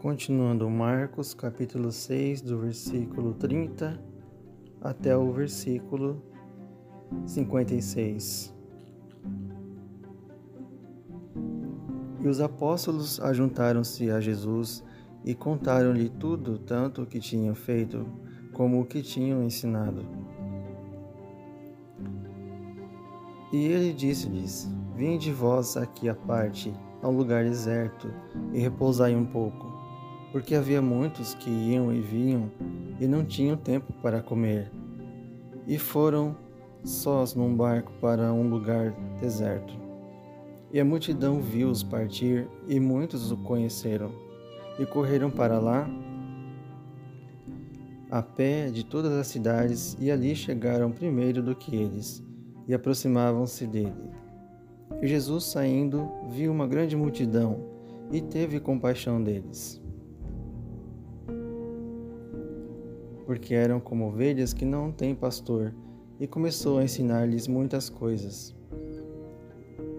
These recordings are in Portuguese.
Continuando Marcos, capítulo 6, do versículo 30 até o versículo 56. E os apóstolos ajuntaram-se a Jesus e contaram-lhe tudo, tanto o que tinham feito como o que tinham ensinado. E ele disse-lhes: Vinde vós aqui à parte, a um lugar deserto, e repousai um pouco porque havia muitos que iam e vinham e não tinham tempo para comer. E foram sós num barco para um lugar deserto. E a multidão viu-os partir, e muitos o conheceram, e correram para lá a pé de todas as cidades, e ali chegaram primeiro do que eles, e aproximavam-se dele. E Jesus, saindo, viu uma grande multidão, e teve compaixão deles porque eram como ovelhas que não têm pastor, e começou a ensinar-lhes muitas coisas.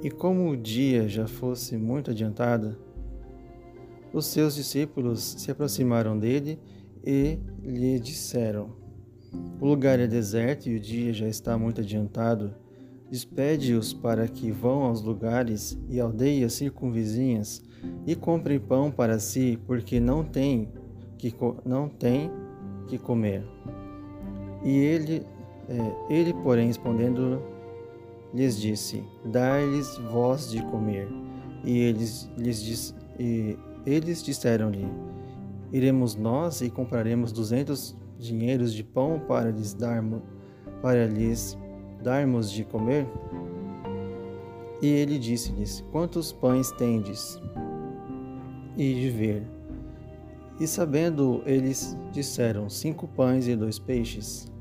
E como o dia já fosse muito adiantado, os seus discípulos se aproximaram dele e lhe disseram: O lugar é deserto e o dia já está muito adiantado. Despede-os para que vão aos lugares e aldeias circunvizinhas e comprem pão para si, porque não têm que não têm que comer. E ele, é, ele porém, respondendo, lhes disse: Dai-lhes vós de comer. E eles, lhes e eles disseram-lhe: Iremos nós e compraremos duzentos dinheiros de pão para lhes darmos, para lhes darmos de comer? E ele disse-lhes: Quantos pães tendes? E de ver. E sabendo eles, disseram: Cinco pães e dois peixes.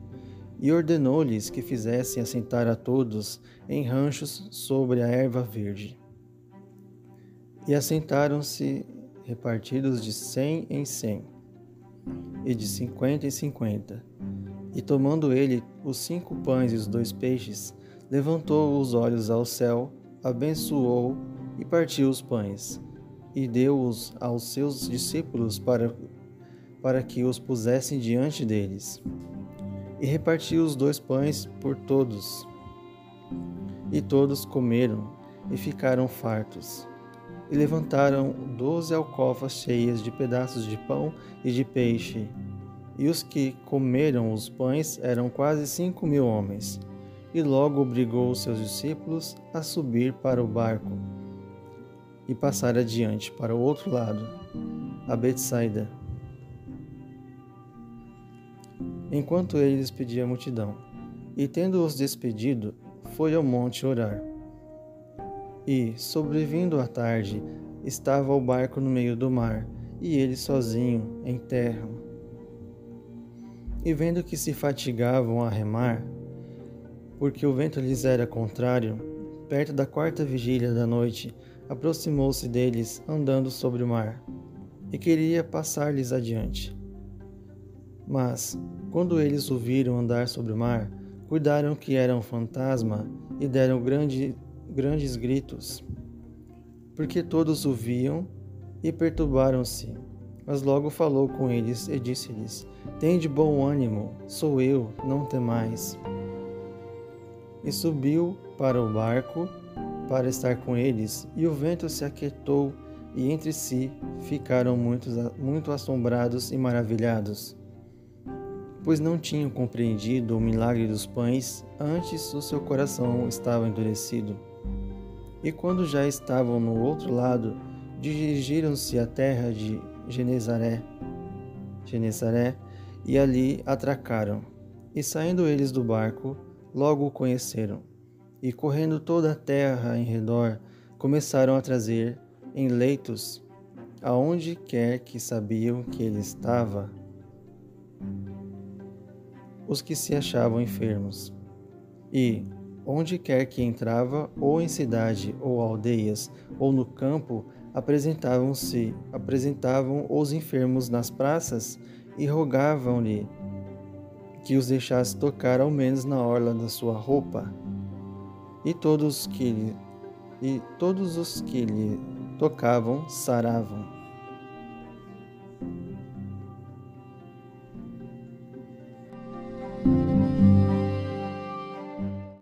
E ordenou-lhes que fizessem assentar a todos em ranchos sobre a erva verde. E assentaram-se repartidos de cem em cem, e de cinquenta em cinquenta. E tomando ele os cinco pães e os dois peixes, levantou os olhos ao céu, abençoou e partiu os pães e deu-os aos seus discípulos para, para que os pusessem diante deles. E repartiu os dois pães por todos. E todos comeram e ficaram fartos. E levantaram doze alcofas cheias de pedaços de pão e de peixe. E os que comeram os pães eram quase cinco mil homens. E logo obrigou os seus discípulos a subir para o barco e passar adiante para o outro lado, a Betsaida. Enquanto ele despedia a multidão, e tendo-os despedido, foi ao monte orar. E, sobrevindo a tarde, estava o barco no meio do mar, e ele sozinho, em terra. E vendo que se fatigavam a remar, porque o vento lhes era contrário, perto da quarta vigília da noite, aproximou-se deles andando sobre o mar e queria passar-lhes adiante. Mas, quando eles o viram andar sobre o mar, cuidaram que era um fantasma e deram grande, grandes gritos, porque todos o viam e perturbaram-se. Mas logo falou com eles e disse-lhes: Tende bom ânimo, sou eu, não temais. E subiu para o barco para estar com eles, e o vento se aquietou, e entre si ficaram muitos, muito assombrados e maravilhados, pois não tinham compreendido o milagre dos pães, antes o seu coração estava endurecido. E quando já estavam no outro lado, dirigiram-se à terra de Genezaré, Genezaré e ali atracaram. E saindo eles do barco, logo o conheceram e correndo toda a terra em redor, começaram a trazer em leitos, aonde quer que sabiam que ele estava, os que se achavam enfermos. E, onde quer que entrava, ou em cidade, ou aldeias, ou no campo, apresentavam-se, apresentavam os enfermos nas praças e rogavam-lhe que os deixasse tocar ao menos na orla da sua roupa e todos que lhe, e todos os que lhe tocavam saravam.